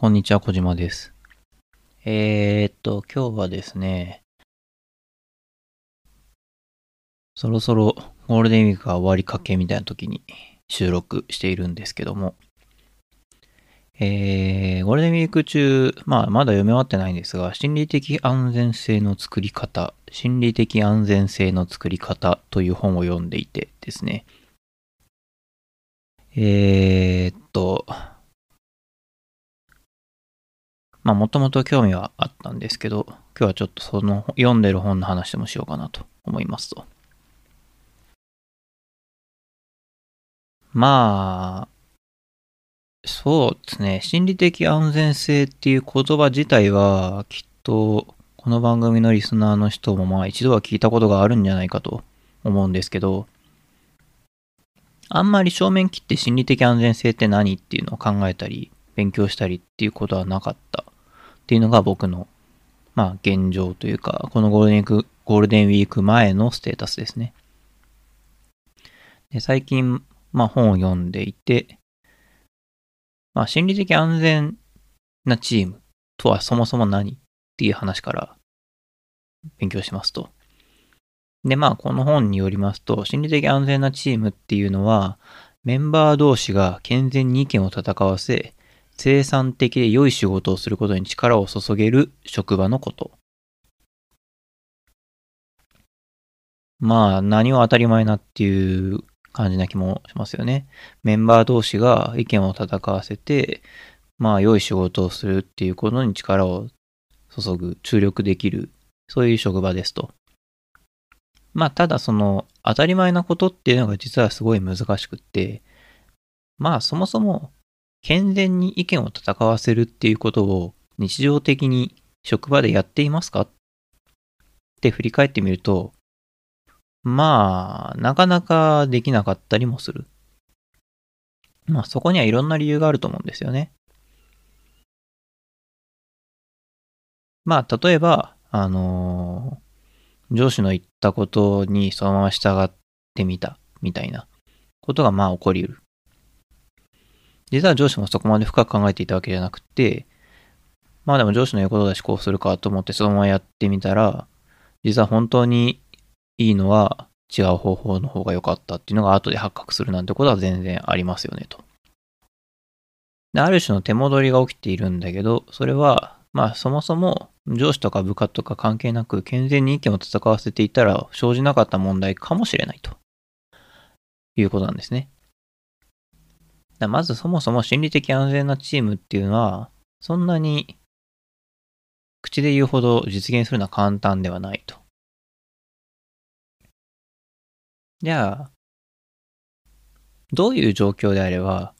こんにちは、小島です。えー、っと、今日はですね、そろそろゴールデンウィークが終わりかけみたいな時に収録しているんですけども、えー、ゴールデンウィーク中、まあ、まだ読み終わってないんですが、心理的安全性の作り方、心理的安全性の作り方という本を読んでいてですね、えー、っと、まあ、もともと興味はあったんですけど、今日はちょっとその読んでる本の話でもしようかなと思いますと。まあ、そうですね。心理的安全性っていう言葉自体は、きっと、この番組のリスナーの人もまあ一度は聞いたことがあるんじゃないかと思うんですけど、あんまり正面切って心理的安全性って何っていうのを考えたり、勉強したりっていうことはなかったっていうのが僕の、まあ現状というか、このゴールデンウィーク、ゴールデンウィーク前のステータスですね。で最近、まあ本を読んでいて、まあ心理的安全なチームとはそもそも何っていう話から勉強しますと。で、まあこの本によりますと、心理的安全なチームっていうのは、メンバー同士が健全に意見を戦わせ、生産的で良い仕事をすることに力を注げる職場のこと。まあ、何を当たり前なっていう感じな気もしますよね。メンバー同士が意見を戦わせて、まあ、良い仕事をするっていうことに力を注ぐ、注力できる、そういう職場ですと。まあ、ただその、当たり前なことっていうのが実はすごい難しくって、まあ、そもそも、健全に意見を戦わせるっていうことを日常的に職場でやっていますか？って振り返ってみると、まあ、なかなかできなかったりもする。まあ、そこにはいろんな理由があると思うんですよね。まあ、例えば、あのー上司の言ったことにそのまま従ってみた、みたいなことがまあ起こり得る。実は上司もそこまで深く考えていたわけじゃなくて、まあでも上司の言うことだしこうするかと思ってそのままやってみたら、実は本当にいいのは違う方法の方が良かったっていうのが後で発覚するなんてことは全然ありますよねと。である種の手戻りが起きているんだけど、それはまあそもそも上司とか部下とか関係なく健全に意見を戦わせていたら生じなかった問題かもしれないということなんですね。だまずそもそも心理的安全なチームっていうのはそんなに口で言うほど実現するのは簡単ではないと。じゃあ、どういう状況であれば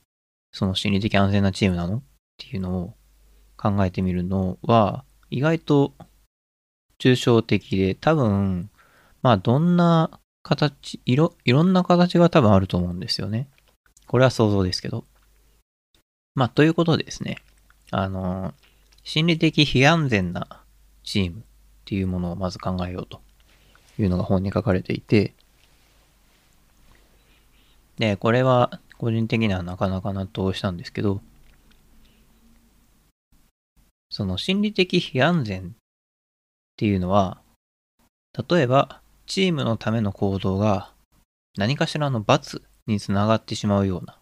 その心理的安全なチームなのっていうのを考えてみるのは、意外と抽象的で、多分、まあどんな形、いろ、いろんな形が多分あると思うんですよね。これは想像ですけど。まあということでですね、あの、心理的非安全なチームっていうものをまず考えようというのが本に書かれていて、で、これは個人的にはなかなか納得したんですけど、その心理的非安全っていうのは、例えば、チームのための行動が何かしらの罰につながってしまうような、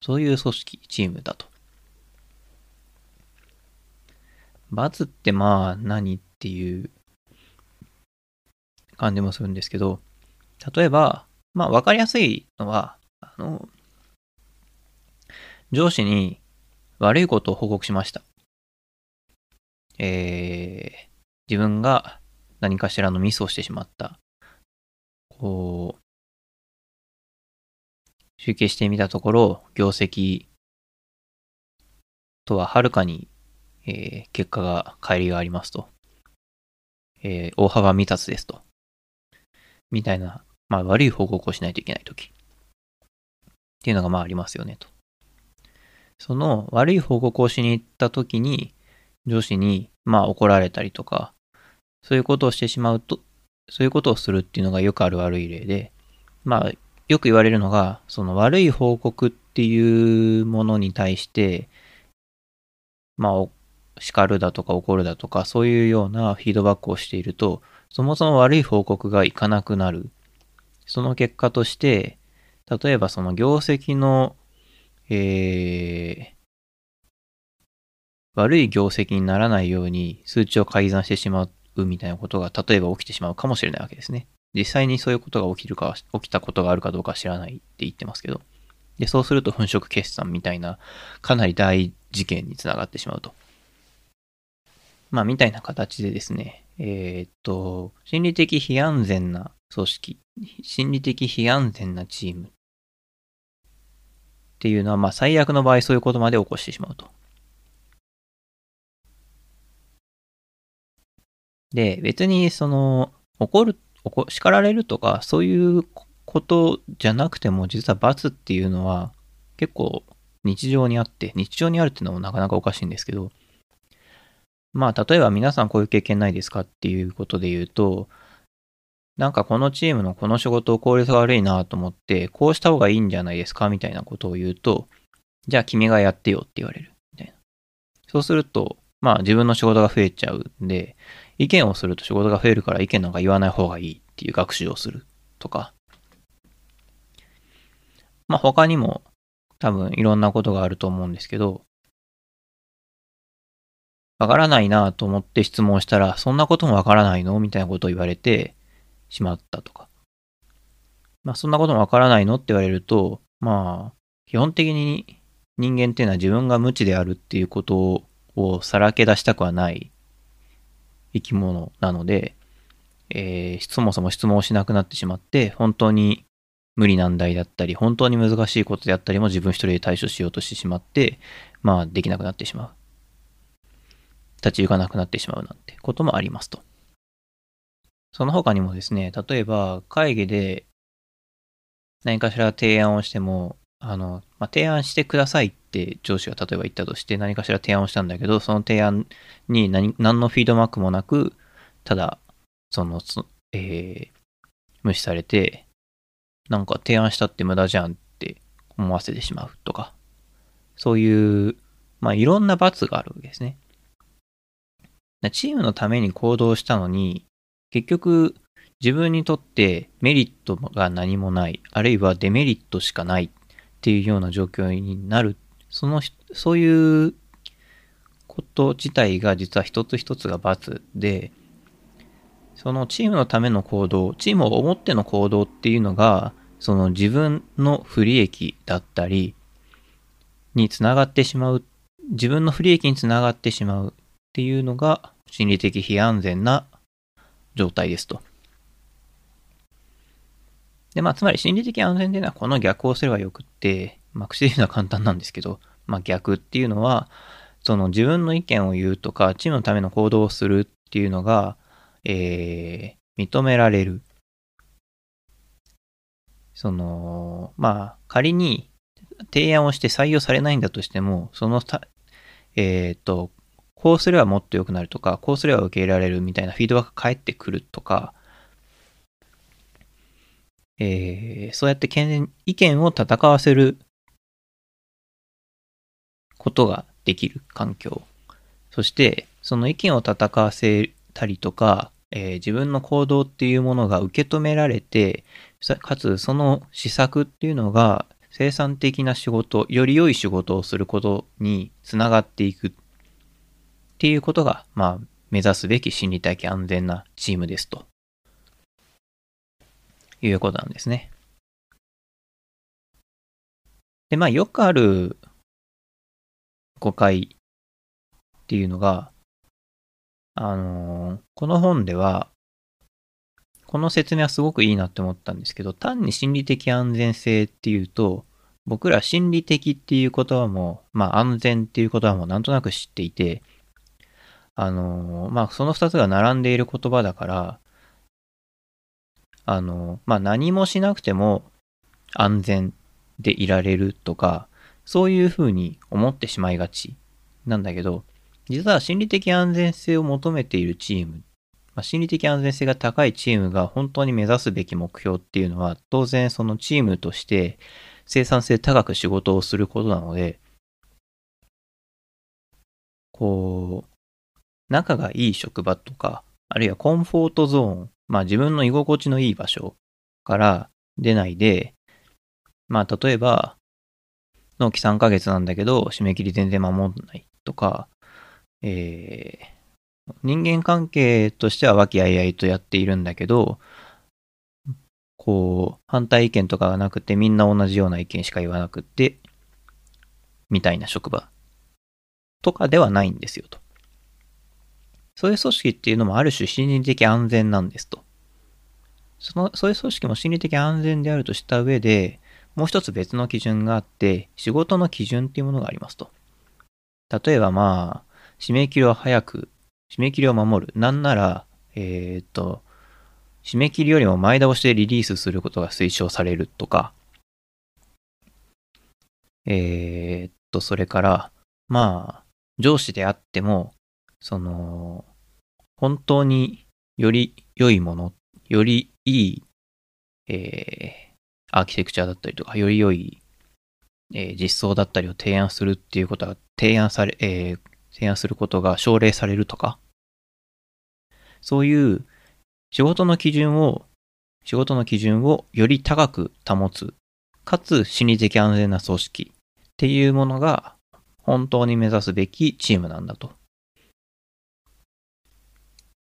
そういう組織、チームだと。罰ってまあ何っていう感じもするんですけど、例えば、まあわかりやすいのは、あの、上司に悪いことを報告しました。えー、自分が何かしらのミスをしてしまった。こう、集計してみたところ、業績とははるかに、えー結果が乖離がありますと。えー大幅未達ですと。みたいな、まあ悪い報告をしないといけないとき。っていうのがまあありますよねと。その悪い報告をしに行ったときに、上司に、まあ怒られたりとか、そういうことをしてしまうと、そういうことをするっていうのがよくある悪い例で、まあ、よく言われるのが、その悪い報告っていうものに対して、まあ、叱るだとか怒るだとか、そういうようなフィードバックをしていると、そもそも悪い報告がいかなくなる。その結果として、例えばその業績の、えー、悪い業績にならないように数値を改ざんしてしまうみたいなことが例えば起きてしまうかもしれないわけですね。実際にそういうことが起きるか、起きたことがあるかどうか知らないって言ってますけど。で、そうすると粉飾決算みたいなかなり大事件につながってしまうと。まあ、みたいな形でですね、えー、っと、心理的非安全な組織、心理的非安全なチームっていうのは、まあ、最悪の場合そういうことまで起こしてしまうと。で、別にその、怒る、叱られるとか、そういうことじゃなくても、実は罰っていうのは結構日常にあって、日常にあるっていうのもなかなかおかしいんですけど、まあ、例えば皆さんこういう経験ないですかっていうことで言うと、なんかこのチームのこの仕事効率が悪いなと思って、こうした方がいいんじゃないですかみたいなことを言うと、じゃあ君がやってよって言われる。みたいな。そうすると、まあ自分の仕事が増えちゃうんで、意見をすると仕事が増えるから意見なんか言わない方がいいっていう学習をするとか。まあ他にも多分いろんなことがあると思うんですけど、わからないなと思って質問したら、そんなこともわからないの？みたいなことを言われてしまったとか。まあ、そんなこともわからないの？って言われると、まあ、基本的に人間っていうのは自分が無知であるっていうことをさらけ出したくはない生き物なので、えー、そもそも質問をしなくなってしまって、本当に無理難題だったり、本当に難しいことであったりも自分一人で対処しようとしてしまって、まあ、できなくなってしまう。立ち行かなくなってしまうなんてこともありますと。その他にもですね、例えば会議で何かしら提案をしても、あの、まあ、提案してくださいって上司が例えば言ったとして何かしら提案をしたんだけど、その提案に何のフィードバックもなく、ただ、その、えー、無視されて、なんか提案したって無駄じゃんって思わせてしまうとか、そういう、まあ、いろんな罰があるわけですね。チームのために行動したのに、結局自分にとってメリットが何もない、あるいはデメリットしかないっていうような状況になる、その、そういうこと自体が実は一つ一つが罰で、そのチームのための行動、チームを思っての行動っていうのが、その自分の不利益だったりにつながってしまう、自分の不利益につながってしまうっていうのが心理的非安全な状態ですと。で、まあ、つまり心理的安全っていうのはこの逆をすればよくって、まあ、口で言うのは簡単なんですけど、まあ、逆っていうのは、その自分の意見を言うとか、チームのための行動をするっていうのが、えー、認められる。その、まあ、仮に提案をして採用されないんだとしても、そのえっ、ー、と、こうすればもっと良くなるとか、こうすれば受け入れられるみたいなフィードバックが返ってくるとか、えー、そうやって意見を戦わせることができる環境。そして、その意見を戦わせたりとか、えー、自分の行動っていうものが受け止められて、かつその施策っていうのが生産的な仕事、より良い仕事をすることにつながっていくっていうことが、まあ、目指すべき心理的安全なチームですと。いうことなんですね。で、まあ、よくある誤解っていうのが、あのー、この本では、この説明はすごくいいなって思ったんですけど、単に心理的安全性っていうと、僕ら心理的っていう言葉も、まあ安全っていう言葉もなんとなく知っていて、あの、まあ、その二つが並んでいる言葉だから、あの、まあ、何もしなくても安全でいられるとか、そういうふうに思ってしまいがちなんだけど、実は心理的安全性を求めているチーム、まあ、心理的安全性が高いチームが本当に目指すべき目標っていうのは、当然そのチームとして生産性高く仕事をすることなので、こう、仲がいい職場とか、あるいはコンフォートゾーン、まあ自分の居心地のいい場所から出ないで、まあ例えば、納期3ヶ月なんだけど、締め切り全然守んないとか、えー、人間関係としては和気あいあいとやっているんだけど、こう、反対意見とかがなくて、みんな同じような意見しか言わなくて、みたいな職場とかではないんですよと。そういう組織っていうのもある種心理的安全なんですと。その、そういう組織も心理的安全であるとした上で、もう一つ別の基準があって、仕事の基準っていうものがありますと。例えばまあ、締め切りを早く、締め切りを守る。なんなら、えー、っと、締め切りよりも前倒しでリリースすることが推奨されるとか、えー、っと、それから、まあ、上司であっても、その、本当により良いもの、よりいい、えー、アーキテクチャだったりとか、より良い、えー、実装だったりを提案するっていうことが、提案され、えー、提案することが奨励されるとか、そういう仕事の基準を、仕事の基準をより高く保つ、かつ心理的安全な組織っていうものが本当に目指すべきチームなんだと。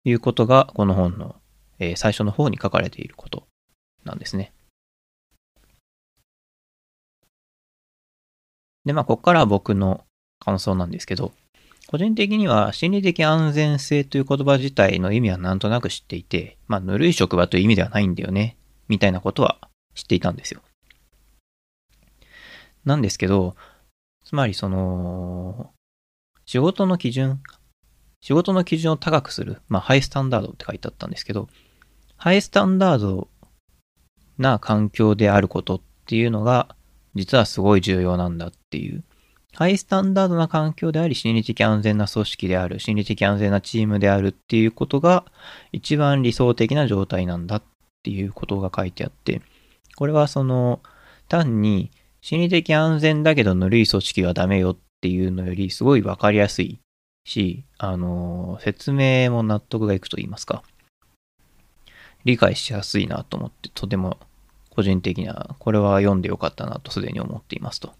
いうことがこの本の、え、最初の方に書かれていることなんですね。で、まあ、ここからは僕の感想なんですけど、個人的には心理的安全性という言葉自体の意味はなんとなく知っていて、まあ、ぬるい職場という意味ではないんだよね、みたいなことは知っていたんですよ。なんですけど、つまりその、仕事の基準、仕事の基準を高くする、まあ、ハイスタンダードって書いてあったんですけど、ハイスタンダードな環境であることっていうのが、実はすごい重要なんだっていう。ハイスタンダードな環境であり、心理的安全な組織である、心理的安全なチームであるっていうことが一番理想的な状態なんだっていうことが書いてあって、これはその単に心理的安全だけどぬるい組織はダメよっていうのよりすごいわかりやすいし、あの、説明も納得がいくと言いますか、理解しやすいなと思って、とても個人的な、これは読んでよかったなとすでに思っていますと。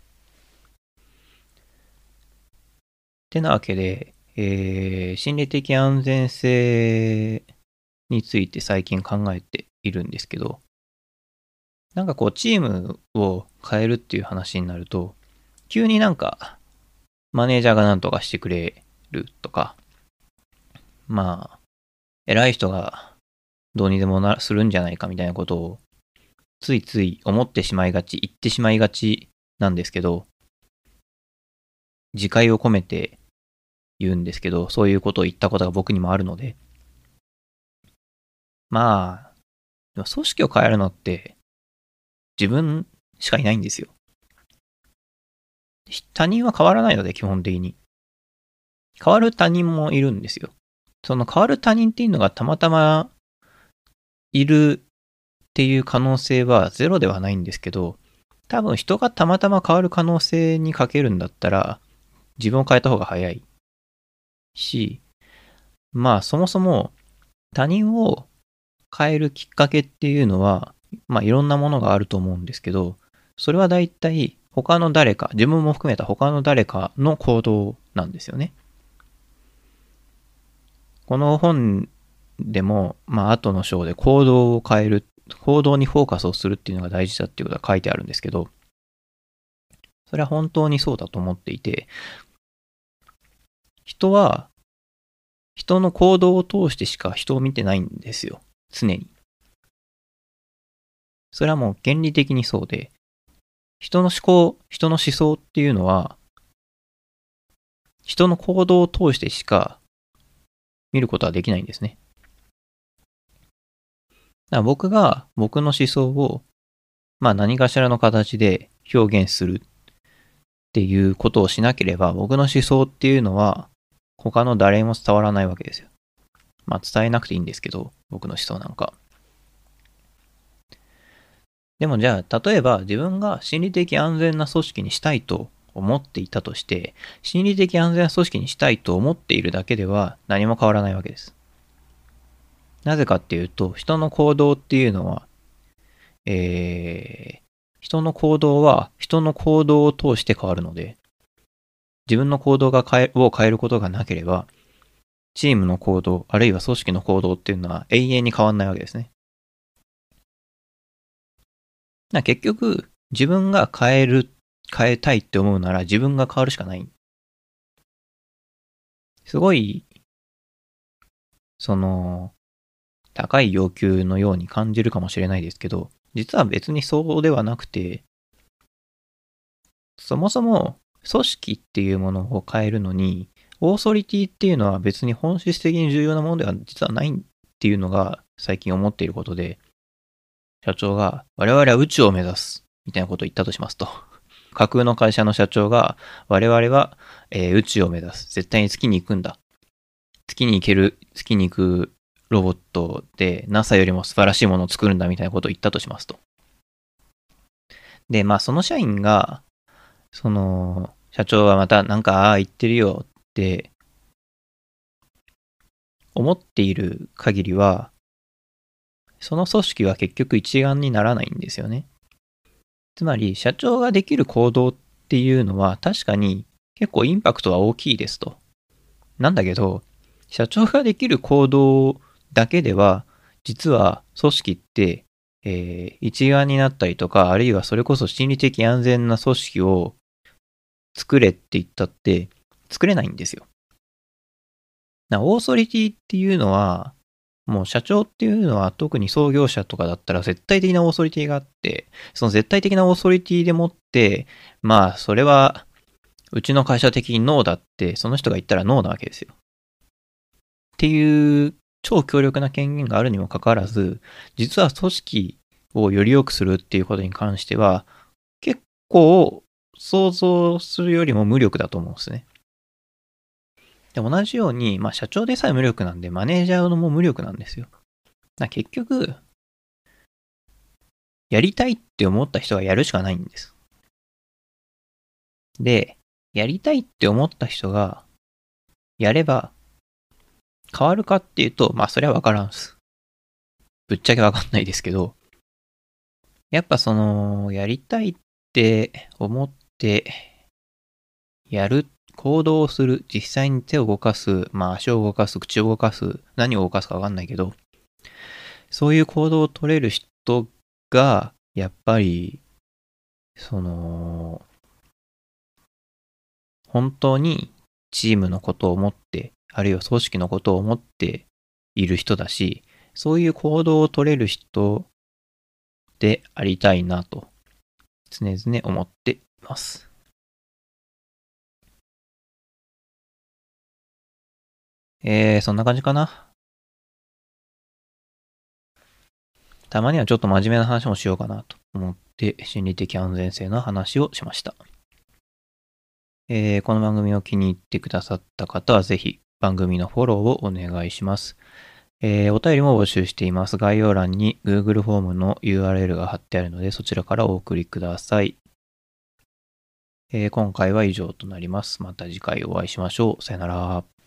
てなわけで、えー、心理的安全性について最近考えているんですけど、なんかこうチームを変えるっていう話になると、急になんかマネージャーが何とかしてくれるとか、まあ、偉い人がどうにでもなするんじゃないかみたいなことをついつい思ってしまいがち、言ってしまいがちなんですけど、自戒を込めて言うんですけど、そういうことを言ったことが僕にもあるので。まあ、でも組織を変えるのって自分しかいないんですよ。他人は変わらないので、基本的に。変わる他人もいるんですよ。その変わる他人っていうのがたまたまいるっていう可能性はゼロではないんですけど、多分人がたまたま変わる可能性にかけるんだったら、自分を変えた方が早いし、まあそもそも他人を変えるきっかけっていうのは、まあいろんなものがあると思うんですけど、それは大体他の誰か、自分も含めた他の誰かの行動なんですよね。この本でも、まあ後の章で行動を変える、行動にフォーカスをするっていうのが大事だっていうことが書いてあるんですけど、それは本当にそうだと思っていて、人は、人の行動を通してしか人を見てないんですよ。常に。それはもう原理的にそうで、人の思考、人の思想っていうのは、人の行動を通してしか見ることはできないんですね。だから僕が僕の思想を、まあ何かしらの形で表現するっていうことをしなければ、僕の思想っていうのは、他の誰も伝わらないわけですよ。まあ伝えなくていいんですけど、僕の思想なんか。でもじゃあ、例えば自分が心理的安全な組織にしたいと思っていたとして、心理的安全組織にしたいと思っているだけでは何も変わらないわけです。なぜかっていうと、人の行動っていうのは、えー、人の行動は人の行動を通して変わるので、自分の行動が変えを変えることがなければ、チームの行動、あるいは組織の行動っていうのは永遠に変わんないわけですね。な結局、自分が変える、変えたいって思うなら自分が変わるしかない。すごい、その、高い要求のように感じるかもしれないですけど、実は別にそうではなくて、そもそも組織っていうものを変えるのに、オーソリティっていうのは別に本質的に重要なものでは実はないっていうのが最近思っていることで、社長が我々は宇宙を目指すみたいなことを言ったとしますと。架空の会社の社長が我々は、えー宇宙を目指す。絶対に月に行くんだ。月に行ける、月に行くロボットで NASA よりも素晴らしいものを作るんだみたいなことを言ったとしますと。で、まあその社員が、その、社長はまたなんか、ああ、言ってるよって思っている限りは、その組織は結局一丸にならないんですよね。つまり、社長ができる行動っていうのは確かに結構インパクトは大きいですと。なんだけど、社長ができる行動だけでは、実は組織って、えー一丸になったりとか、あるいはそれこそ心理的安全な組織を作れって言ったって作れないんですよ。なオーソリティっていうのは、もう社長っていうのは特に創業者とかだったら絶対的なオーソリティがあって、その絶対的なオーソリティでもって、まあそれはうちの会社的にノーだってその人が言ったらノーなわけですよ。っていう超強力な権限があるにもかかわらず、実は組織をより良くするっていうことに関しては、結構想像するよりも無力だと思うんですね。で、同じように、まあ社長でさえ無力なんで、マネージャーのも無力なんですよ。だ結局、やりたいって思った人がやるしかないんです。で、やりたいって思った人が、やれば、変わるかっていうと、まあそれはわからんす。ぶっちゃけわかんないですけど、やっぱその、やりたいって思って、やるっ、行動をする、実際に手を動かす、まあ足を動かす、口を動かす、何を動かすかわかんないけど、そういう行動を取れる人が、やっぱり、その、本当にチームのことを思って、あるいは組織のことを思っている人だし、そういう行動を取れる人でありたいなと、常々思っています。えー、そんな感じかな。たまにはちょっと真面目な話もしようかなと思って、心理的安全性の話をしました。えーこの番組を気に入ってくださった方はぜひ番組のフォローをお願いします。えーお便りも募集しています。概要欄に Google フォームの URL が貼ってあるのでそちらからお送りください。えー今回は以上となります。また次回お会いしましょう。さよなら。